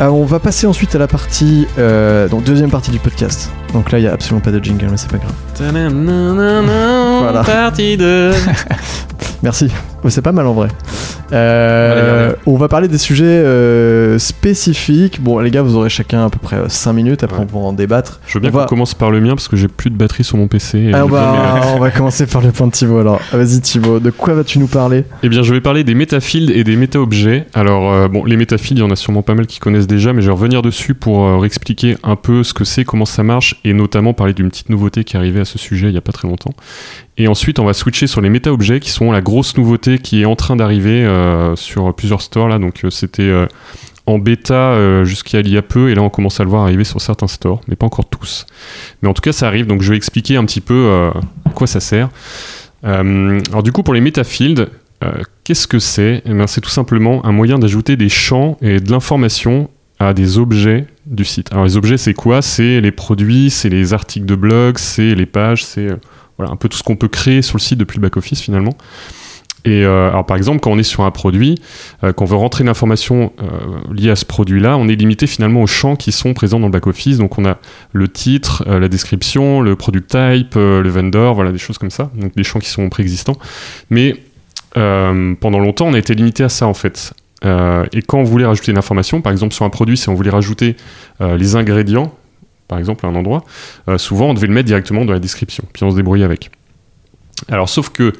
Alors, on va passer ensuite à la partie, euh, donc deuxième partie du podcast. Donc là, il y a absolument pas de jingle, mais c'est pas grave. Voilà. Partie 2. Merci. C'est pas mal en vrai. Euh, on va parler des sujets euh, spécifiques. Bon, les gars, vous aurez chacun à peu près 5 minutes. Après, Ouais. on pourra en débattre. Je veux bien va- qu'on commence par le mien parce que j'ai plus de batterie sur mon PC. et Ah, on, va, commencer par le point de Thibaut alors. Vas-y Thibaut, de quoi vas-tu nous parler? Eh bien, je vais parler des métafields et des méta-objets. Alors, euh, bon, les métafields, il y en a sûrement pas mal qui connaissent déjà, mais je vais revenir dessus pour euh, expliquer un peu ce que c'est, comment ça marche, et notamment parler d'une petite nouveauté qui est arrivée à ce sujet il y a pas très longtemps. Et ensuite, on va switcher sur les méta-objets qui sont la grosse nouveauté qui est en train d'arriver euh, sur plusieurs stores là. Donc, euh, c'était euh, en bêta jusqu'à il y a peu, et là, on commence à le voir arriver sur certains stores, mais pas encore tous. Mais en tout cas, ça arrive. Donc, je vais expliquer un petit peu à quoi ça sert. Alors, du coup, pour les métafields, euh, qu'est-ce que c'est? Eh bien, C'est tout simplement un moyen d'ajouter des champs et de l'information à des objets du site. Alors les objets, c'est quoi? C'est les produits, c'est les articles de blog, c'est les pages, c'est voilà, un peu tout ce qu'on peut créer sur le site depuis le back-office finalement. Et euh, alors par exemple, quand on est sur un produit, euh, qu'on veut rentrer une information euh, liée à ce produit-là, on est limité finalement aux champs qui sont présents dans le back-office. Donc on a le titre, euh, la description, le product type, le vendor, voilà des choses comme ça. Donc des champs qui sont préexistants. Mais pendant longtemps, on a été limité à ça en fait. Et quand on voulait rajouter une information, par exemple sur un produit, si on voulait rajouter les ingrédients, par exemple à un endroit, souvent on devait le mettre directement dans la description, puis on se débrouillait avec. Alors sauf que,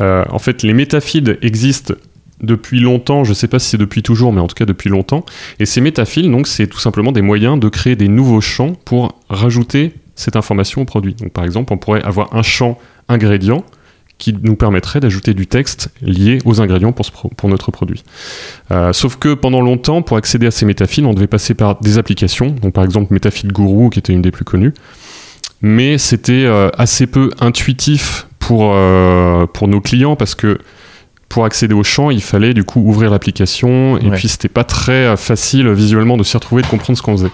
euh, en fait, les métafields existent depuis longtemps, je ne sais pas si c'est depuis toujours, mais en tout cas depuis longtemps. Et ces métafields, donc, c'est tout simplement des moyens de créer des nouveaux champs pour rajouter cette information au produit. Par exemple, on pourrait avoir un champ ingrédient qui nous permettrait d'ajouter du texte lié aux ingrédients pour, notre produit. Euh, sauf que pendant longtemps, pour accéder à ces métafields, on devait passer par des applications, donc par exemple Métafield Guru, qui était une des plus connues, mais c'était euh, assez peu intuitif pour, euh, pour nos clients parce que pour accéder au champ, il fallait du coup ouvrir l'application et Ouais. puis c'était pas très euh, facile visuellement de s'y retrouver, de comprendre ce qu'on faisait.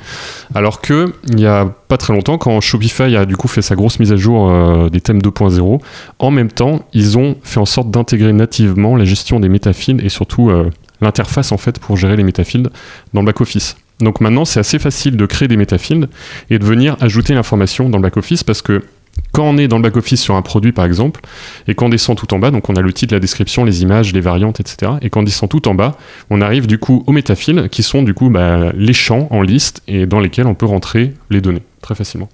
Alors que il y a pas très longtemps, quand Shopify a du coup fait sa grosse mise à jour euh, des thèmes 2.0, en même temps, ils ont fait en sorte d'intégrer nativement la gestion des métafields et surtout euh, l'interface en fait pour gérer les métafields dans le back-office. Donc maintenant, c'est assez facile de créer des métafields et de venir ajouter l'information dans le back-office parce que quand on est dans le back-office sur un produit par exemple, et qu'on descend tout en bas, donc on a le titre, la description, les images, les variantes, etc. Et quand on descend tout en bas, on arrive du coup aux métafields qui sont du coup bah, les champs en liste et dans lesquels on peut rentrer les données très facilement.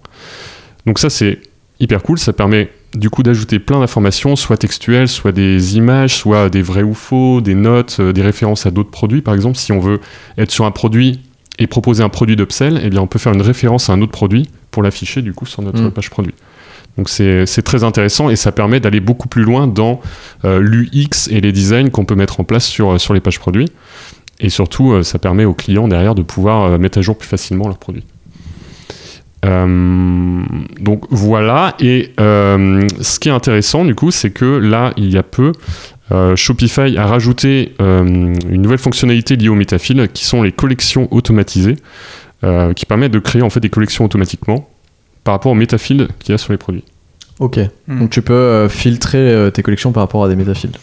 Donc ça c'est hyper cool, ça permet du coup d'ajouter plein d'informations, soit textuelles, soit des images, soit des vrais ou faux, des notes, euh, des références à d'autres produits. Par exemple, si on veut être sur un produit et proposer un produit d'upsell, eh bien on peut faire une référence à un autre produit pour l'afficher du coup sur notre Mm. page produit. Donc c'est très intéressant et ça permet d'aller beaucoup plus loin dans euh, l'UX et les designs qu'on peut mettre en place sur, euh, les pages produits. Et surtout, euh, ça permet aux clients derrière de pouvoir mettre à jour plus facilement leurs produits. Donc voilà, et ce qui est intéressant du coup, c'est que là, il y a peu, Shopify a rajouté une nouvelle fonctionnalité liée au Metafil qui sont les collections automatisées, qui permettent de créer en fait des collections automatiquement par rapport au Metafil qu'il y a sur les produits. Ok. Hmm. Donc tu peux euh, filtrer euh, tes collections par rapport à des métafields.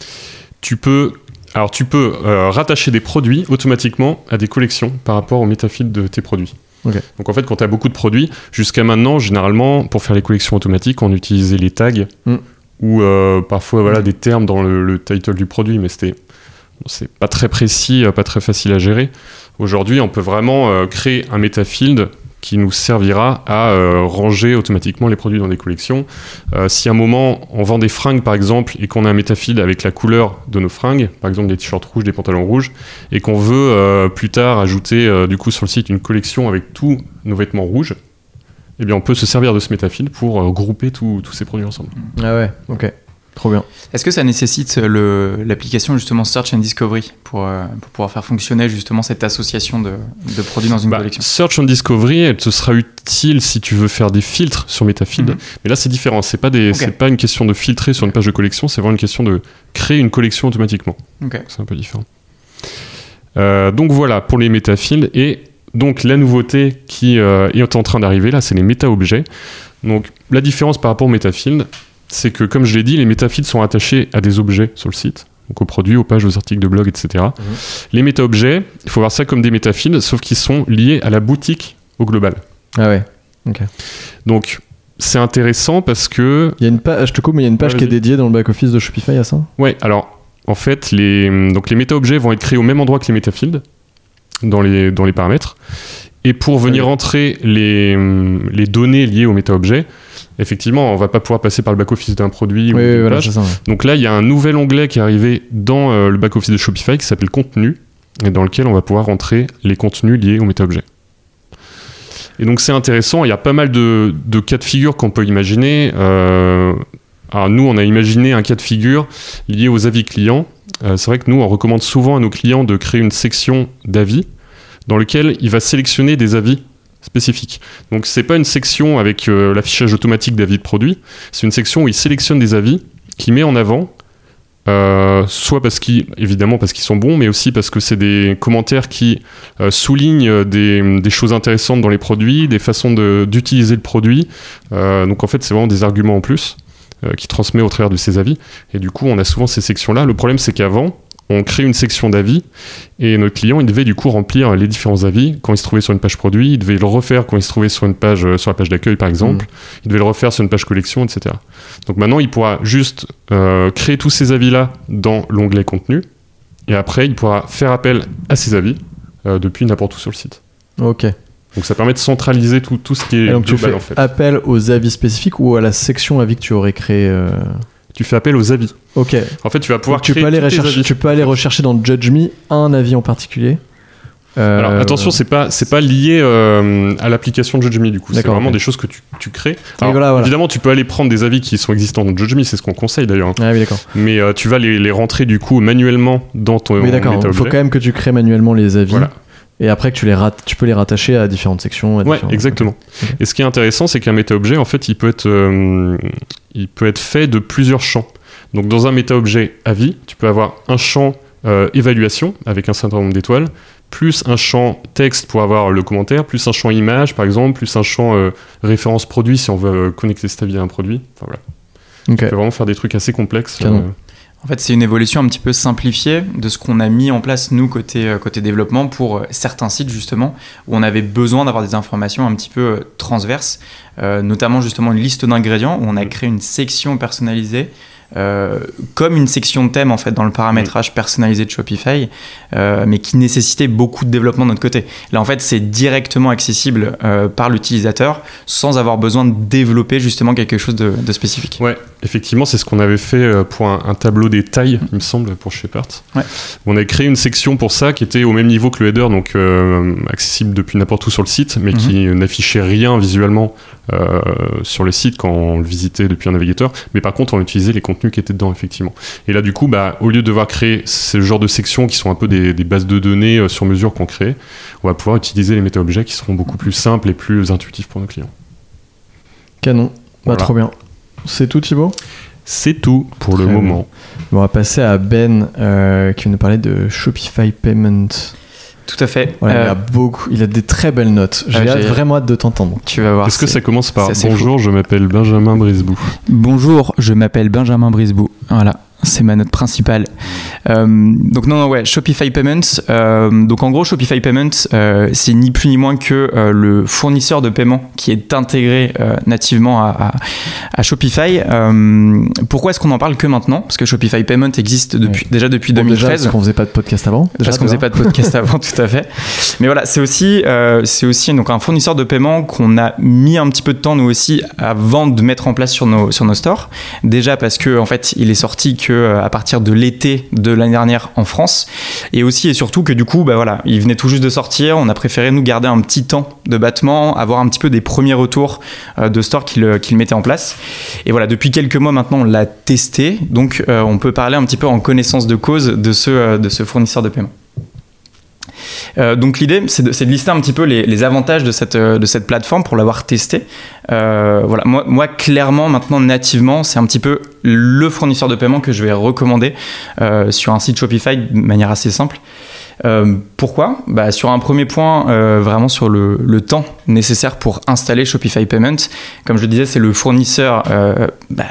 Tu peux Alors tu peux euh, rattacher des produits automatiquement à des collections par rapport au métafil de tes produits. Ok. Donc en fait, quand tu as beaucoup de produits, jusqu'à maintenant, généralement, pour faire les collections automatiques, on utilisait les tags Mm. ou euh, parfois voilà, des termes dans le, le title du produit, mais c'était bon, c'est pas très précis, pas très facile à gérer. Aujourd'hui, on peut vraiment euh, créer un metafield qui nous servira à euh, ranger automatiquement les produits dans des collections. Euh, si à un moment on vend des fringues par exemple et qu'on a un metafield avec la couleur de nos fringues, par exemple des t-shirts rouges, des pantalons rouges, et qu'on veut euh, plus tard ajouter du coup sur le site une collection avec tous nos vêtements rouges, eh bien on peut se servir de ce metafield pour grouper tous ces produits ensemble. Ah ouais, ok. Trop bien. Est-ce que ça nécessite l'application justement Search and Discovery pour, euh, pour pouvoir faire fonctionner justement cette association de, de produits dans une Bah, collection? Search and Discovery, elle te sera utile si tu veux faire des filtres sur Metafield. Mhm. Mais là, c'est différent. C'est pas des, pas une question de filtrer sur une page de collection. C'est vraiment une question de créer une collection automatiquement. C'est un peu différent. Euh, donc voilà pour les métafields et donc la nouveauté qui euh, est en train d'arriver là, c'est les méta-objets. Donc la différence par rapport aux métafields, c'est que comme je l'ai dit, les métafields sont attachés à des objets sur le site, donc aux produits, aux pages, aux articles de blog, etc. Les méta-objets, il faut voir ça comme des métafields, sauf qu'ils sont liés à la boutique au global. Ah ouais. Donc c'est intéressant parce que Il y a une page, je te coupe, mais il y a une page qui est dédiée dans le back-office de Shopify à ça? Ouais, alors en fait, les, donc les méta-objets vont être créés au même endroit que les métafields dans les, dans les paramètres. Et pour venir entrer les, les données liées aux méta-objets, effectivement, on va pas pouvoir passer par le back-office d'un produit ou d'une oui, voilà, page. c'est ça. ouais. Donc là, il y a un nouvel onglet qui est arrivé dans euh, le back-office de Shopify qui s'appelle Contenu, et dans lequel on va pouvoir rentrer les contenus liés aux méta-objets. Et donc c'est intéressant, il y a pas mal de, de cas de figure qu'on peut imaginer. Euh, alors nous, on a imaginé un cas de figure lié aux avis clients. Euh, c'est vrai que nous, on recommande souvent à nos clients de créer une section d'avis dans lequel il va sélectionner des avis spécifiques. Donc c'est pas une section avec euh, l'affichage automatique d'avis de produits, c'est une section où il sélectionne des avis qui met en avant euh, soit parce qu'ils, évidemment parce qu'ils sont bons, mais aussi parce que c'est des commentaires qui euh, soulignent des, choses intéressantes dans les produits, des façons d'utiliser le produit. Donc en fait, c'est vraiment des arguments en plus qui transmet au travers de ces avis. Et du coup, on a souvent ces sections-là. Le problème, c'est qu'avant, on crée une section d'avis et notre client, il devait du coup remplir les différents avis quand il se trouvait sur une page produit. Il devait le refaire quand il se trouvait sur une page, euh, sur la page d'accueil par exemple. Il devait le refaire sur une page collection, etc. Donc maintenant, il pourra juste euh, créer tous ces avis-là dans l'onglet contenu. Et après, il pourra faire appel à ces avis euh, depuis n'importe où sur le site. Ok. Donc ça permet de centraliser tout, tout ce qui est Et donc tu global fais en fait. appel aux avis spécifiques ou à la section avis que tu aurais créé Tu fais appel aux avis. Ok. En fait, tu vas pouvoir Donc, tu peux aller rechercher, avis. tu peux aller rechercher dans Judge Me un avis en particulier. Euh, Alors attention, c'est pas c'est pas lié euh, à l'application de JudgeMe du coup. C'est vraiment des choses que tu, tu crées. Alors, voilà, voilà. Évidemment, tu peux aller prendre des avis qui sont existants dans JudgeMe, c'est ce qu'on conseille d'ailleurs. hein. Ah oui, d'accord. Mais euh, tu vas les, les rentrer du coup manuellement dans ton Oui, d'accord. Il faut quand même que tu crées manuellement les avis. Voilà. Et après que tu les rates, tu peux les rattacher à différentes sections. à Ouais, différents- exactement. Et ce qui est intéressant, c'est qu'un méta-objet, en fait, il peut être, euh, il peut être fait de plusieurs champs. Donc, dans un méta-objet avis, tu peux avoir un champ euh, évaluation avec un certain nombre d'étoiles, plus un champ texte pour avoir le commentaire, plus un champ image, par exemple, plus un champ euh, référence produit si on veut connecter cet avis à un produit. Enfin voilà. Ok. Tu peux vraiment faire des trucs assez complexes. Canon. euh, En fait, c'est une évolution un petit peu simplifiée de ce qu'on a mis en place, nous, côté, euh, côté développement, pour euh, certains sites, justement, où on avait besoin d'avoir des informations un petit peu euh, transverses, euh, notamment, justement, une liste d'ingrédients, où on a créé une section personnalisée, euh, comme une section de thème, en fait, dans le paramétrage personnalisé de Shopify, euh, mais qui nécessitait beaucoup de développement de notre côté. Là, en fait, c'est directement accessible euh, par l'utilisateur, sans avoir besoin de développer, justement, quelque chose de, de spécifique. Ouais, effectivement, c'est ce qu'on avait fait pour un, un tableau des tailles, il me semble, pour Shepard. Ouais. On a créé une section pour ça qui était au même niveau que le header, donc accessible depuis n'importe où sur le site, mais qui n'affichait rien visuellement sur le site quand on le visitait depuis un navigateur. Mais par contre, on utilisait les contenus qui étaient dedans, effectivement. Et là, du coup, bah, au lieu de devoir créer ce genre de sections qui sont un peu des, des bases de données euh, sur mesure qu'on crée, on va pouvoir utiliser les méta-objets qui seront beaucoup plus simples et plus intuitifs pour nos clients. Canon. Bah, Voilà. trop bien. C'est tout, Thibaut? C'est tout pour le Très moment. On va passer à Ben euh, qui va nous parler de Shopify Payment. Tout à fait. Voilà, il, Euh, a beaucoup, il a des très belles notes. J'ai Ah, vraiment hâte de t'entendre. tu vas voir. Est-ce que ça commence par Bonjour, je m'appelle Benjamin Brisbou Bonjour, je m'appelle Benjamin Brisbou. Voilà. C'est ma note principale. Euh, donc non, non, ouais, Shopify Payments. Euh, donc en gros, Shopify Payments, euh, c'est ni plus ni moins que le fournisseur de paiement qui est intégré nativement à, à, Shopify. pourquoi est-ce qu'on en parle que maintenant? Parce que Shopify Payment existe depuis, déjà depuis 2013. parce qu'on faisait pas de podcast avant. Déjà, parce qu'on faisait pas de podcast avant, tout à fait. Mais voilà, c'est aussi, c'est aussi donc un fournisseur de paiement qu'on a mis un petit peu de temps nous aussi avant de mettre en place sur nos sur nos stores. Déjà parce que en fait, il est sorti que euh, à partir de l'été de l'année dernière en France. Et aussi et surtout que du coup, bah voilà, il venait tout juste de sortir. On a préféré nous garder un petit temps de battement, avoir un petit peu des premiers retours euh, de store qu'il qu'il mettait en place. Et voilà, depuis quelques mois maintenant, on l'a testé. Donc, euh, on peut parler un petit peu en connaissance de cause de ce, de ce fournisseur de paiement. Euh, donc l'idée, c'est de, lister un petit peu les, avantages de cette, euh, de cette plateforme pour l'avoir testé. Euh, voilà, moi, clairement, maintenant, nativement, c'est un petit peu le fournisseur de paiement que je vais recommander sur un site Shopify de manière assez simple. pourquoi? Bah, Sur un premier point, vraiment sur le, le, temps nécessaire pour installer Shopify Payment. Comme je le disais, c'est le fournisseur bah,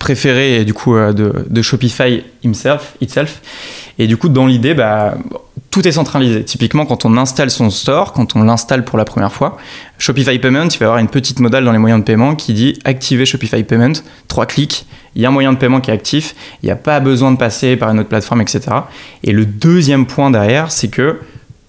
préféré du coup de, Shopify itself. Et du coup, dans l'idée, bah, tout est centralisé. Typiquement, quand on installe son store, quand on l'installe pour la première fois, Shopify Payment, il va avoir une petite modale dans les moyens de paiement qui dit activer Shopify Payment, trois clics, il y a un moyen de paiement qui est actif, il n'y a pas besoin de passer par une autre plateforme, etc. Et le deuxième point derrière, c'est que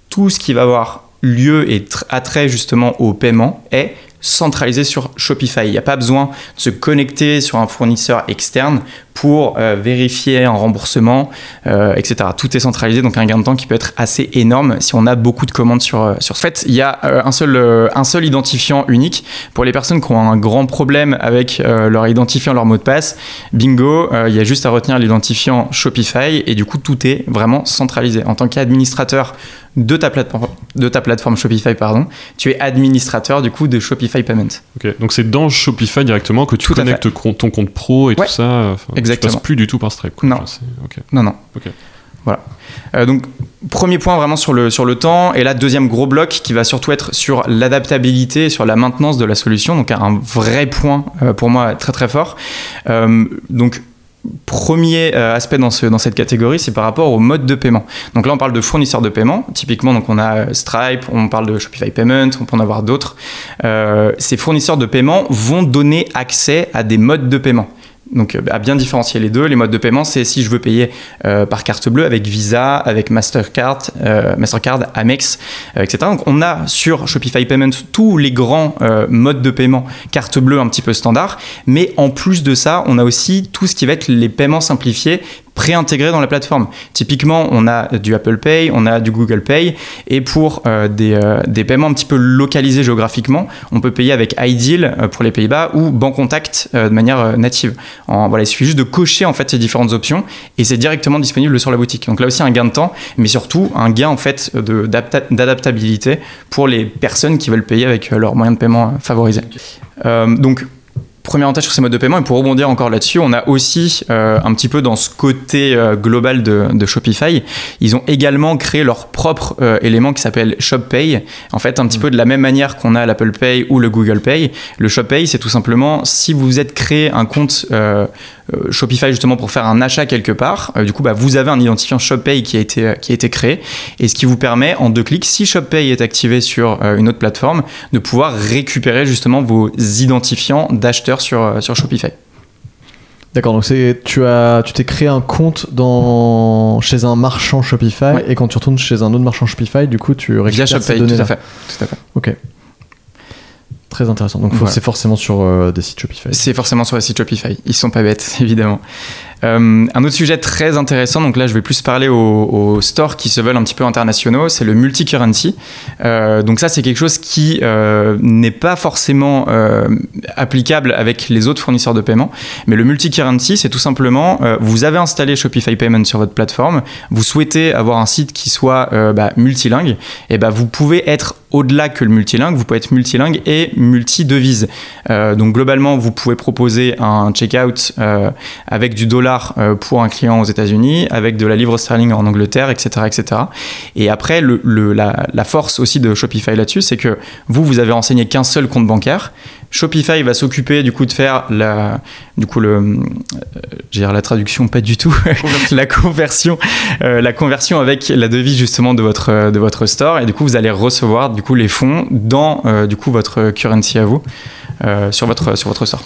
tout ce qui va avoir lieu et attrait justement au paiement est centralisé sur Shopify. Il n'y a pas besoin de se connecter sur un fournisseur externe pour euh, vérifier un remboursement, euh, etc. Tout est centralisé, donc un gain de temps qui peut être assez énorme si on a beaucoup de commandes sur, euh, sur ce fait. Il y a un, seul, un seul identifiant unique pour les personnes qui ont un grand problème avec leur identifiant, leur mot de passe. Bingo, il y a juste à retenir l'identifiant Shopify et du coup tout est vraiment centralisé. En tant qu'administrateur de ta plateforme, de ta plateforme Shopify, pardon, tu es administrateur du coup de Shopify Payment. Ok, donc c'est dans Shopify directement que tu connectes ton compte pro et tout ça. Exactement. Tu passes plus du tout par Stripe. Non. non. Voilà. Euh, donc, premier point vraiment sur le, sur le temps. Et là, deuxième gros bloc qui va surtout être sur l'adaptabilité, sur la maintenance de la solution. Donc, un vrai point euh, pour moi très très fort. Euh, donc, premier euh, aspect dans, ce, dans cette catégorie, c'est par rapport au mode de paiement. Donc là, on parle de fournisseurs de paiement. Typiquement, donc on a euh, Stripe, on parle de Shopify Payment, on peut en avoir d'autres. Euh, ces fournisseurs de paiement vont donner accès à des modes de paiement. Donc euh, à bien différencier les deux, les modes de paiement, c'est si je veux payer euh, par carte bleue avec Visa, avec Mastercard, euh, Mastercard, Amex, etc. Donc on a sur Shopify Payment tous les grands modes de paiement carte bleue un petit peu standard, mais en plus de ça, on a aussi tout ce qui va être les paiements simplifiés préintégrés dans la plateforme. Typiquement, on a du Apple Pay, on a du Google Pay, et pour euh, euh, des, paiements un petit peu localisés géographiquement, on peut payer avec iDeal euh, pour les Pays-Bas ou Bancontact de manière native. voilà, il suffit juste de cocher en fait ces différentes options et c'est directement disponible sur la boutique. Donc là aussi un gain de temps, mais surtout un gain en fait d'adaptabilité pour les personnes qui veulent payer avec leurs moyens de paiement favorisés. donc premier avantage sur ces modes de paiement. Et pour rebondir encore là-dessus, on a aussi euh, un petit peu dans ce côté euh, global de, Shopify, ils ont également créé leur propre euh, élément qui s'appelle ShopPay. En fait, un petit mm. peu de la même manière qu'on a l'Apple Pay ou le Google Pay. Le ShopPay, c'est tout simplement si vous êtes créé un compte Shopify justement pour faire un achat quelque part. Euh, du coup, bah, vous avez un identifiant ShopPay qui a été qui a été créé et ce qui vous permet en deux clics, si ShopPay est activé sur euh, une autre plateforme, de pouvoir récupérer justement vos identifiants d'acheteurs sur sur Shopify. D'accord, donc c'est tu as tu t'es créé un compte dans chez un marchand Shopify et quand tu retournes chez un autre marchand Shopify, du coup tu récupères Via Shopify, tout à fait, tout à fait. Ok. Très intéressant. Donc c'est forcément sur euh, des sites Shopify. C'est forcément sur les sites Shopify. Ils sont pas bêtes, évidemment. Euh, un autre sujet très intéressant, donc là je vais plus parler aux, stores qui se veulent un petit peu internationaux, c'est le multi-currency. Euh, donc ça c'est quelque chose qui n'est pas forcément applicable avec les autres fournisseurs de paiement, mais le multi-currency c'est tout simplement, vous avez installé Shopify Payment sur votre plateforme, vous souhaitez avoir un site qui soit bah, multilingue, et bah, vous pouvez être au-delà que le multilingue, vous pouvez être multilingue et multi-devise. Euh, donc globalement, vous pouvez proposer un checkout euh, avec du dollar euh, pour un client aux États-Unis, avec de la livre sterling en Angleterre, etc., etc. Et après, la, la, force aussi de Shopify là-dessus, c'est que vous, vous avez renseigné qu'un seul compte bancaire, Shopify va s'occuper du coup de faire la, du coup le, euh, j'ai la traduction pas du tout, la conversion, euh, la conversion avec la devise justement de votre de votre store et du coup vous allez recevoir du coup les fonds dans du coup votre currency à vous. Euh, sur, votre, sur votre store.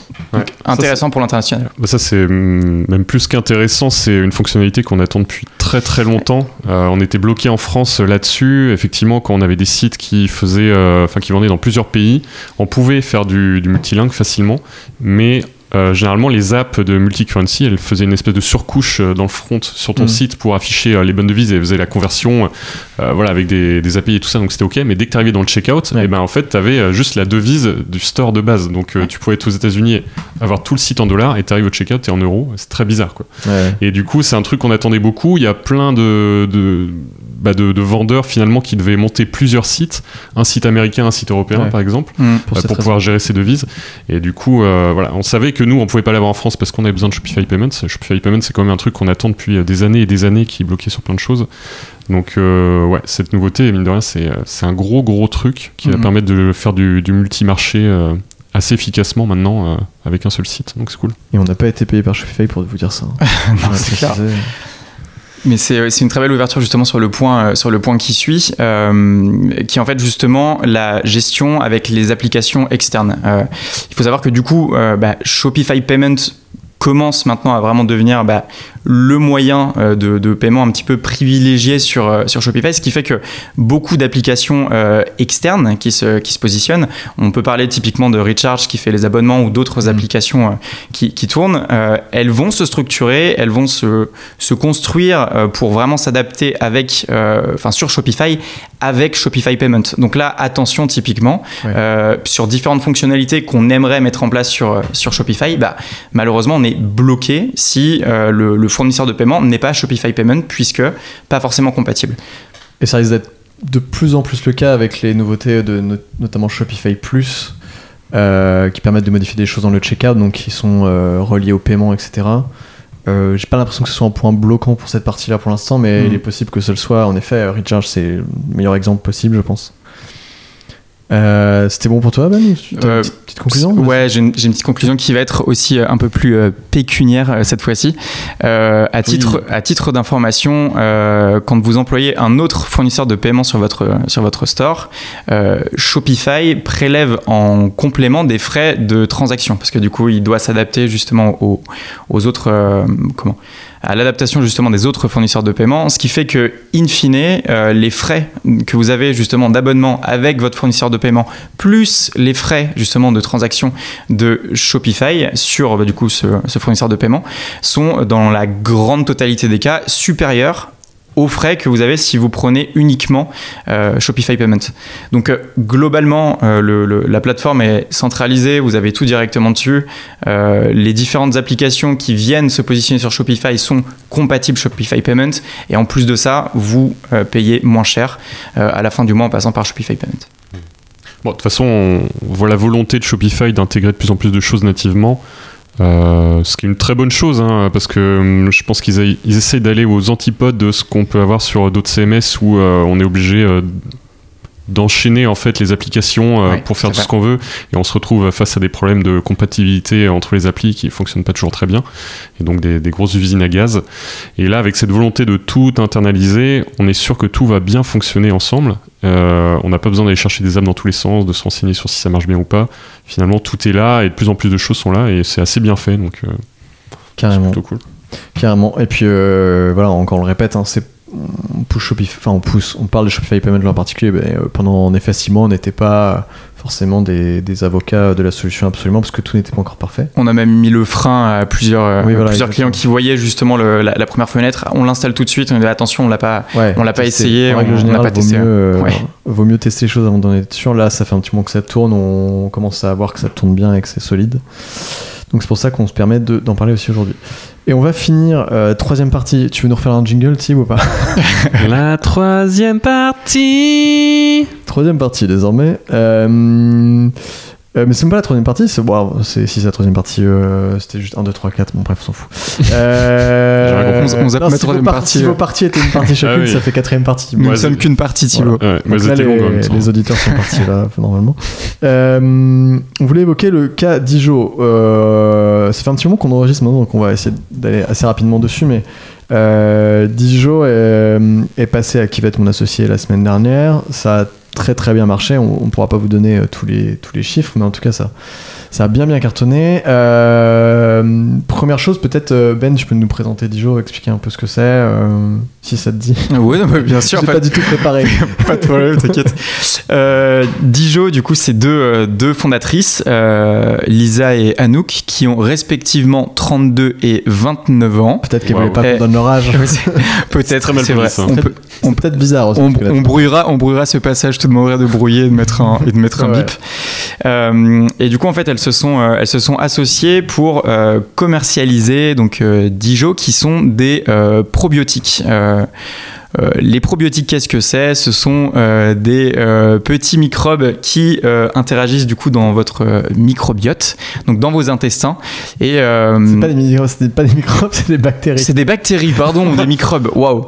intéressant pour l'international. Bah, ça, c'est mm, même plus qu'intéressant, c'est une fonctionnalité qu'on attend depuis très très longtemps. Euh, on était bloqué en France là-dessus. Effectivement, quand on avait des sites qui faisaient, euh, enfin qui vendaient dans plusieurs pays, on pouvait faire du, du multilingue facilement, mais euh, généralement, les apps de multicurrency, elles faisaient une espèce de surcouche euh, dans le front sur ton mm. site pour afficher euh, les bonnes devises et faisaient la conversion voilà, avec des, des, API et tout ça, donc c'était ok. Mais dès que tu arrivais dans le checkout, et eh ben, en fait, tu avais juste la devise du store de base. Donc tu pouvais être aux États-Unis, avoir tout le site en dollars et tu arrives au checkout et en euros. C'est très bizarre. Quoi. Et du coup, c'est un truc qu'on attendait beaucoup. Il y a plein de, de bah de, vendeurs finalement qui devaient monter plusieurs sites, un site américain, un site européen par exemple, mm. pour, pour pouvoir gérer ces devises. Et du coup, voilà, on savait que nous, on pouvait pas l'avoir en France parce qu'on avait besoin de Shopify Payments. Shopify Payments, c'est quand même un truc qu'on attend depuis euh, des années et des années qui est bloqué sur plein de choses. Donc, euh, ouais, cette nouveauté, mine de rien, c'est, euh, c'est un gros, gros truc qui va mhm. permettre de faire du, du multi-marché assez efficacement maintenant avec un seul site. Donc, c'est cool. Et on n'a pas été payé par Shopify pour vous dire ça. non, c'est clair. Mais c'est une très belle ouverture justement sur le point, sur le point qui suit, euh, qui est en fait justement la gestion avec les applications externes. Euh, il faut savoir que du coup, euh, bah, Shopify Payment commence maintenant à vraiment devenir bah, le moyen euh, de, paiement un petit peu privilégié sur, euh, sur Shopify, ce qui fait que beaucoup d'applications euh, externes qui se, qui se positionnent, on peut parler typiquement de Recharge qui fait les abonnements ou d'autres mm. applications qui, qui, tournent, elles vont se structurer, elles vont se, se construire pour vraiment s'adapter avec, enfin sur Shopify avec Shopify Payment. Donc là, attention typiquement, sur différentes fonctionnalités qu'on aimerait mettre en place sur, sur Shopify, bah, malheureusement on est bloqué si le, le fournisseur de paiement n'est pas Shopify Payment puisque pas forcément compatible. Et ça risque d'être de plus en plus le cas avec les nouveautés de notamment Shopify Plus euh, qui permettent de modifier des choses dans le checkout, donc qui sont euh, reliés au paiement, etc. Euh, J'ai pas l'impression que ce soit un point bloquant pour cette partie-là pour l'instant, mais mm. il est possible que ce le soit. En effet, Recharge, c'est le meilleur exemple possible, je pense. Euh, c'était bon pour toi, Ben euh, petite, conclusion Ouais, j'ai une, petite conclusion qui va être aussi euh, un peu plus pécuniaire cette fois-ci. à, titre, à titre d'information, quand vous employez un autre fournisseur de paiement sur votre, sur votre store, Shopify prélève en complément des frais de transaction parce que du coup, il doit s'adapter justement aux, aux autres. comment à l'adaptation justement des autres fournisseurs de paiement, ce qui fait que, in fine, euh, les frais que vous avez justement d'abonnement avec votre fournisseur de paiement, plus les frais justement de transaction de Shopify sur bah, du coup ce, ce fournisseur de paiement, sont dans la grande totalité des cas supérieurs aux frais que vous avez si vous prenez uniquement euh, Shopify Payment. Donc euh, globalement, euh, la plateforme est centralisée, vous avez tout directement dessus. les différentes applications qui viennent se positionner sur Shopify sont compatibles Shopify Payment et en plus de ça, vous payez moins cher à la fin du mois en passant par Shopify Payment. Bon, de toute façon, on voit la volonté de Shopify d'intégrer de plus en plus de choses nativement. Euh, ce qui est une très bonne chose, hein, parce que hum, je pense qu'ils ils essaient d'aller aux antipodes de ce qu'on peut avoir sur d'autres CMS où euh, on est obligé euh, d'enchaîner en fait les applications pour faire tout ce qu'on veut et on se retrouve face à des problèmes de compatibilité entre les applis qui fonctionnent pas toujours très bien et donc des, des, grosses usines à gaz et là avec cette volonté de tout internaliser on est sûr que tout va bien fonctionner ensemble euh, on n'a pas besoin d'aller chercher des âmes dans tous les sens, de se renseigner sur si ça marche bien ou pas. Finalement, tout est là et de plus en plus de choses sont là et c'est assez bien fait. Donc, euh, Carrément. C'est plutôt cool. Carrément. Et puis, euh, voilà, encore on le répète, hein, c'est on pousse Shopify, enfin on pousse, on parle de Shopify Payment en particulier, mais pendant en effet six mois, on n'était pas forcément des, avocats de la solution absolument parce que tout n'était pas encore parfait. On a même mis le frein à plusieurs, euh, plusieurs clients qui voyaient justement la, première fenêtre. On l'installe tout de suite. On dit attention, on l'a pas, on l'a pas essayé, on n'a pas testé. Mieux, euh, vaut mieux tester les choses avant d'en être sûr. Là, ça fait un petit moment que ça tourne. On commence à voir que ça tourne bien et que c'est solide. Donc c'est pour ça qu'on se permet d'en parler aussi aujourd'hui. Et on va finir, euh, troisième partie. Tu veux nous refaire un jingle, Tim, ou pas La troisième partie Troisième partie, désormais. Euh, Euh, mais c'est même pas la troisième partie, c'est si c'est la troisième partie, euh, c'était juste 1, 2, 3, 4, bon bref, on s'en fout. Euh, On- on zappe non, ma si vos troisième par- partie, Si euh. vos parties étaient une partie chacune, Ah oui. ça fait quatrième partie. Nous Ouais, ne sommes qu'une partie, Thibaut. Ouais, mais Donc elles là, étaient les, même les auditeurs sont partis là, normalement. Euh, on voulait évoquer le cas d'Ijo. Euh, ça fait un petit moment qu'on enregistre maintenant, donc on va essayer d'aller assez rapidement dessus, mais euh, Dijo est, est passé à qui va être mon associé la semaine dernière. Ça a très très bien marché. On ne pourra pas vous donner euh, tous les, tous les chiffres, mais en tout cas, ça, ça a bien bien cartonné. Euh, première chose, peut-être, euh, Ben, tu peux nous présenter Dijo, expliquer un peu ce que c'est, euh, si ça te dit. Oui, non, mais bien sûr. J'ai fait, pas du tout préparé. Pas de problème, t'inquiète. Euh, Dijo, du coup, c'est deux, deux fondatrices, euh, Lisa et Anouk, qui ont respectivement 32 et 29 ans. Peut-être qu'elle Wow. voulait pas Eh, qu'on donne leur âge. Peut-être, c'est vrai. ça. On peut, C'est peut-être bizarre aussi. on, on brouillera, on brouillera ce passage. Je te demanderai de brouiller et de mettre un, et de mettre un Ouais. bip. Euh, et du coup, en fait, elles euh, elles se sont associées pour euh, commercialiser donc euh, Dijo, qui sont des probiotiques. Euh, les probiotiques, qu'est-ce que c'est? Ce sont euh, des euh, petits microbes qui euh, interagissent du coup dans votre microbiote, donc dans vos intestins. Et euh, C'est pas des microbes, c'est pas des microbes, c'est des bactéries. c'est des bactéries, pardon, ou des microbes. Waouh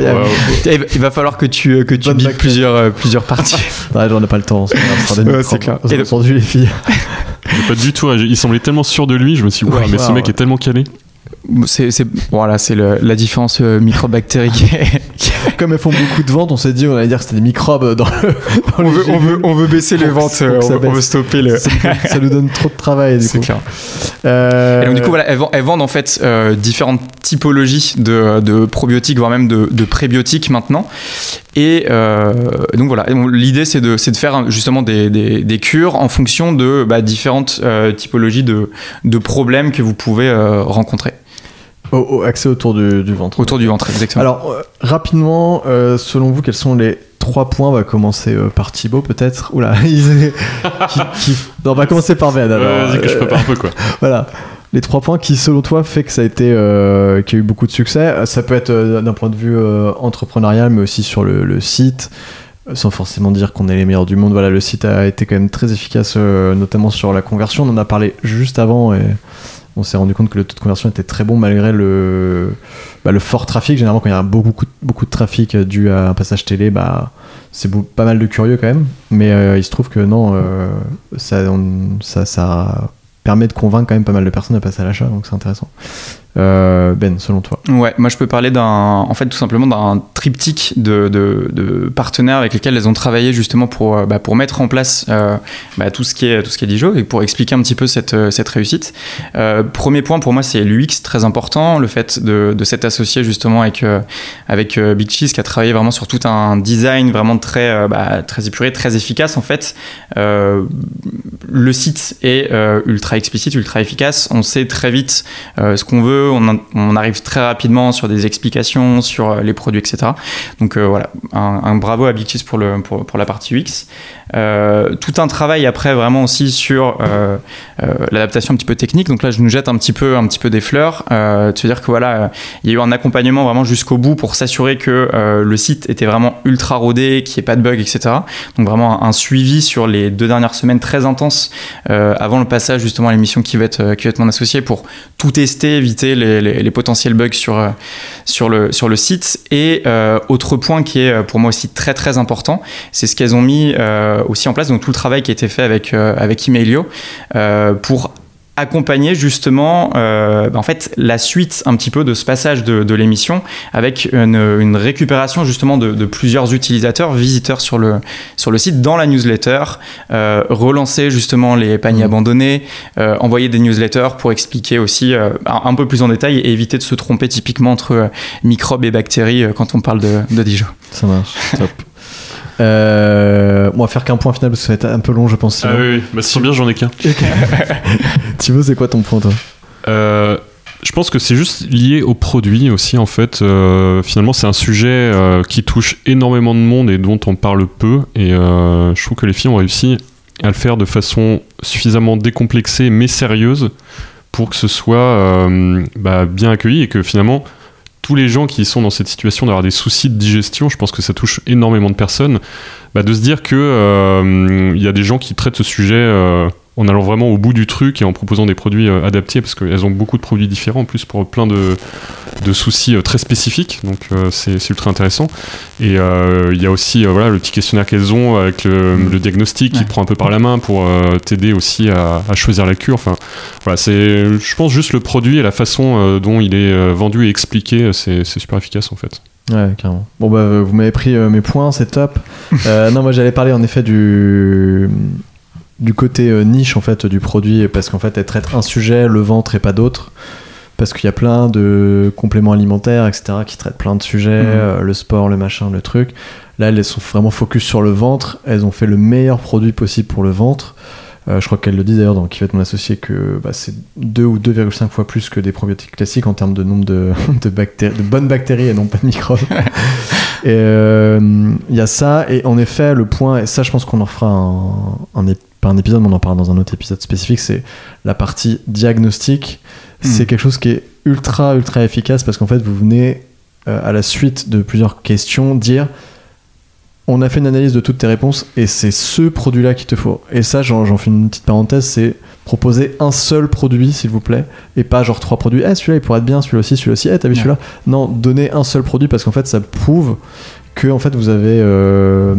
Waouh. Il va- il va falloir que tu que tu plusieurs euh, plusieurs parties. Ouais, j'en ai pas le temps. c'est Ouais, clair. Vous avez entendu les filles. J'ai Pas du tout. Il semblait tellement sûr de lui. Je me suis dit, Ouais. Mais ce Wow. mec est tellement calé. C'est voilà, c'est la différence euh, microbactérie. qui est- qui est- Comme elles font beaucoup de ventes, on s'est dit on allait dire que c'était des microbes dans le. dans on, veut, on, veut, gélules. on veut baisser les ventes, euh, ça on, veut- stopper le. Ça, nous donne trop de travail du C'est coup. clair. Euh, Et donc du coup voilà, elles, vendent, elles vendent, en fait euh, différentes typologies de, de probiotiques, voire même de, de prébiotiques maintenant. Et euh, donc voilà, l'idée c'est de, c'est de faire un- justement des, des, des cures en fonction de bah, différentes typologies de, de problèmes que vous pouvez rencontrer au- au- accès autour du, du ventre. autour du ventre. Exactement. Alors, euh, rapidement, euh, selon vous, quels sont les trois points On va commencer euh, par Thibaut, peut-être. Oula, il- qui, qui- Non, on va commencer par Ben. Alors, que je prépare un peu quoi. Voilà. Les trois points qui, selon toi, fait que ça a été, qu'il y a eu beaucoup de succès. Ça peut être d'un point de vue entrepreneurial, mais aussi sur le, le site, sans forcément dire qu'on est les meilleurs du monde. Voilà, le site a été quand même très efficace, euh, notamment sur la conversion. On en a parlé juste avant et on s'est rendu compte que le taux de conversion était très bon malgré le, bah, le fort trafic. Généralement, quand il y a beaucoup, beaucoup, de trafic euh, dû à un passage télé, bah, c'est pas mal de curieux quand même. Mais euh, il se trouve que non, euh, ça, ça, ça permet de convaincre quand même pas mal de personnes à passer à l'achat, donc c'est intéressant. Euh, ben, selon toi Ouais, moi je peux parler d'un, en fait tout simplement d'un triptyque de, partenaires avec lesquels elles ont travaillé justement pour, euh, bah, pour mettre en place euh, bah, tout ce qui est tout ce qui est et pour expliquer un petit peu cette, cette réussite. Premier point pour moi c'est l'UX très important, le fait de, de s'être associé justement avec euh, avec Big Cheese qui a travaillé vraiment sur tout un design vraiment très bah, très épuré, très efficace en fait. Le site est ultra explicite, ultra efficace. On sait très vite ce qu'on veut. On, arrive très rapidement sur des explications, sur euh, les produits, etc. Donc euh, voilà, un, bravo à le, pour, pour la partie UX. Euh, tout un travail après vraiment aussi sur euh, euh, l'adaptation un petit peu technique. Donc là, je nous jette un petit peu, un petit peu des fleurs. Euh, de se dire que voilà, il y a eu un accompagnement vraiment jusqu'au bout pour s'assurer que le site était vraiment ultra rodé, qu'il n'y ait pas de bugs, etc. Donc vraiment un, suivi sur les deux dernières semaines très intense avant le passage justement à l'émission qui va être qui va être mon associé pour tout tester, éviter les, potentiels bugs sur sur le sur le site. Et autre point qui est pour moi aussi très très important, c'est ce qu'elles ont mis aussi en place, donc tout le travail qui a été fait avec euh, avec Emailio euh, pour accompagner justement euh, bah, en fait la suite un petit peu de ce passage de, de l'émission avec une, une récupération justement de, de plusieurs utilisateurs visiteurs sur le sur le site dans la newsletter euh, relancer justement les paniers Mhm. abandonnés euh, envoyer des newsletters pour expliquer aussi euh, un, un peu plus en détail et éviter de se tromper typiquement entre euh, microbes et bactéries euh, quand on parle de, de Dijon Ça marche, top. Euh, on va faire qu'un point final parce que ça va être un peu long, je pense. Ah oui, oui. Bah, c'est bien, j'en ai qu'un. Thibaut, c'est quoi ton point, toi? Euh, je pense que c'est juste lié au produit aussi en fait. Euh, finalement, c'est un sujet euh, qui touche énormément de monde et dont on parle peu. Et euh, je trouve que les filles ont réussi à le faire de façon suffisamment décomplexée mais sérieuse pour que ce soit bah, bien accueilli et que finalement tous les gens qui sont dans cette situation d'avoir des soucis de digestion, je pense que ça touche énormément de personnes, bah, de se dire que euh, il y a des gens qui traitent ce sujet euh, en allant vraiment au bout du truc et en proposant des produits euh, adaptés parce qu'elles ont beaucoup de produits différents en plus pour plein de, de soucis euh, très spécifiques donc euh, c'est ultra intéressant et il y a aussi voilà le petit questionnaire qu'elles ont avec le, le diagnostic qui Ouais. prend un peu par la main pour t'aider aussi à, à choisir la cure enfin voilà c'est je pense juste le produit et la façon dont il est vendu et expliqué c'est super efficace en fait Ouais, carrément. Bon, bah, vous m'avez pris mes points, c'est top. Non, moi, j'allais parler en effet du, du côté euh, niche en fait du produit, parce qu'en fait, elle traite un sujet, le ventre et pas d'autres. Parce qu'il y a plein de compléments alimentaires, etc., qui traitent plein de sujets, Mhm. euh, le sport, le machin, le truc. Là, elles sont vraiment focus sur le ventre. Elles ont fait le meilleur produit possible pour le ventre. Euh, je crois qu'elle le dit d'ailleurs dans Qui va être mon associé que bah, c'est 2 ou 2,5 fois plus que des probiotiques classiques en termes de nombre de, de, bactéries, de bonnes bactéries et non pas de microbes. et euh, il y a ça, et en effet, le point, et ça je pense qu'on en fera un, un, pas un épisode, mais on en parlera dans un autre épisode spécifique, c'est la partie diagnostic. C'est Mm. quelque chose qui est ultra, ultra efficace parce qu'en fait, vous venez euh, à la suite de plusieurs questions dire on a fait une analyse de toutes tes réponses et c'est ce produit-là qu'il te faut. Et ça, j'en j'en fais une petite parenthèse, c'est proposer un seul produit, s'il vous plaît, et pas genre trois produits. Eh, celui-là, il pourrait être bien, celui-là aussi, celui-là aussi. Eh, t'as vu celui-là? Non, donner un seul produit parce qu'en fait, ça prouve que en fait, vous avez euh,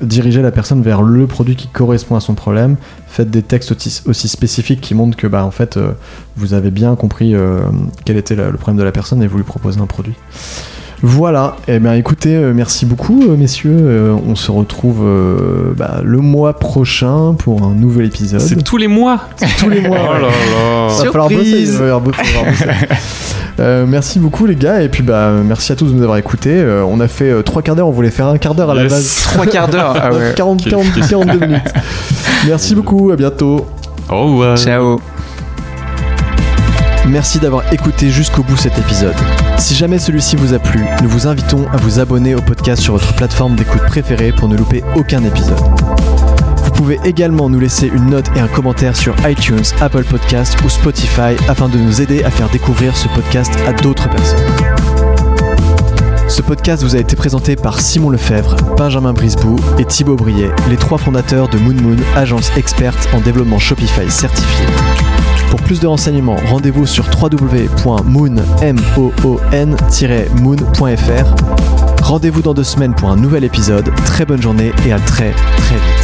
dirigé la personne vers le produit qui correspond à son problème. Faites des textes aussi, spécifiques qui montrent que bah, en fait, euh, vous avez bien compris euh, quel était le problème de la personne et vous lui proposez un produit. Voilà, et bien écoutez, euh, merci beaucoup euh, messieurs, Euh, on se retrouve euh, bah, le mois prochain pour un nouvel épisode. c'est tous les mois tous les mois. oh là là Va falloir bosser, il va falloir bo- falloir bosser. Euh, merci beaucoup les gars et puis bah merci à tous de nous avoir écoutés. Euh, on a fait euh, trois quarts d'heure, on voulait faire un quart d'heure à la base. Trois quarts d'heure. Ah ouais. 40, Quelle 40, 42 minutes. Merci beaucoup, à bientôt. au revoir Ciao. Merci d'avoir écouté jusqu'au bout cet épisode. Si jamais celui-ci vous a plu, nous vous invitons à vous abonner au podcast sur votre plateforme d'écoute préférée pour ne louper aucun épisode. Vous pouvez également nous laisser une note et un commentaire sur iTunes, Apple Podcast ou Spotify afin de nous aider à faire découvrir ce podcast à d'autres personnes. Ce podcast vous a été présenté par Simon Lefebvre, Benjamin Brisbou et Thibaut Briet, les trois fondateurs de Moon Moon, agence experte en développement Shopify certifié. Pour plus de renseignements, rendez-vous sur www.moon-moon.fr. Rendez-vous dans deux semaines pour un nouvel épisode. Très bonne journée et à très très vite.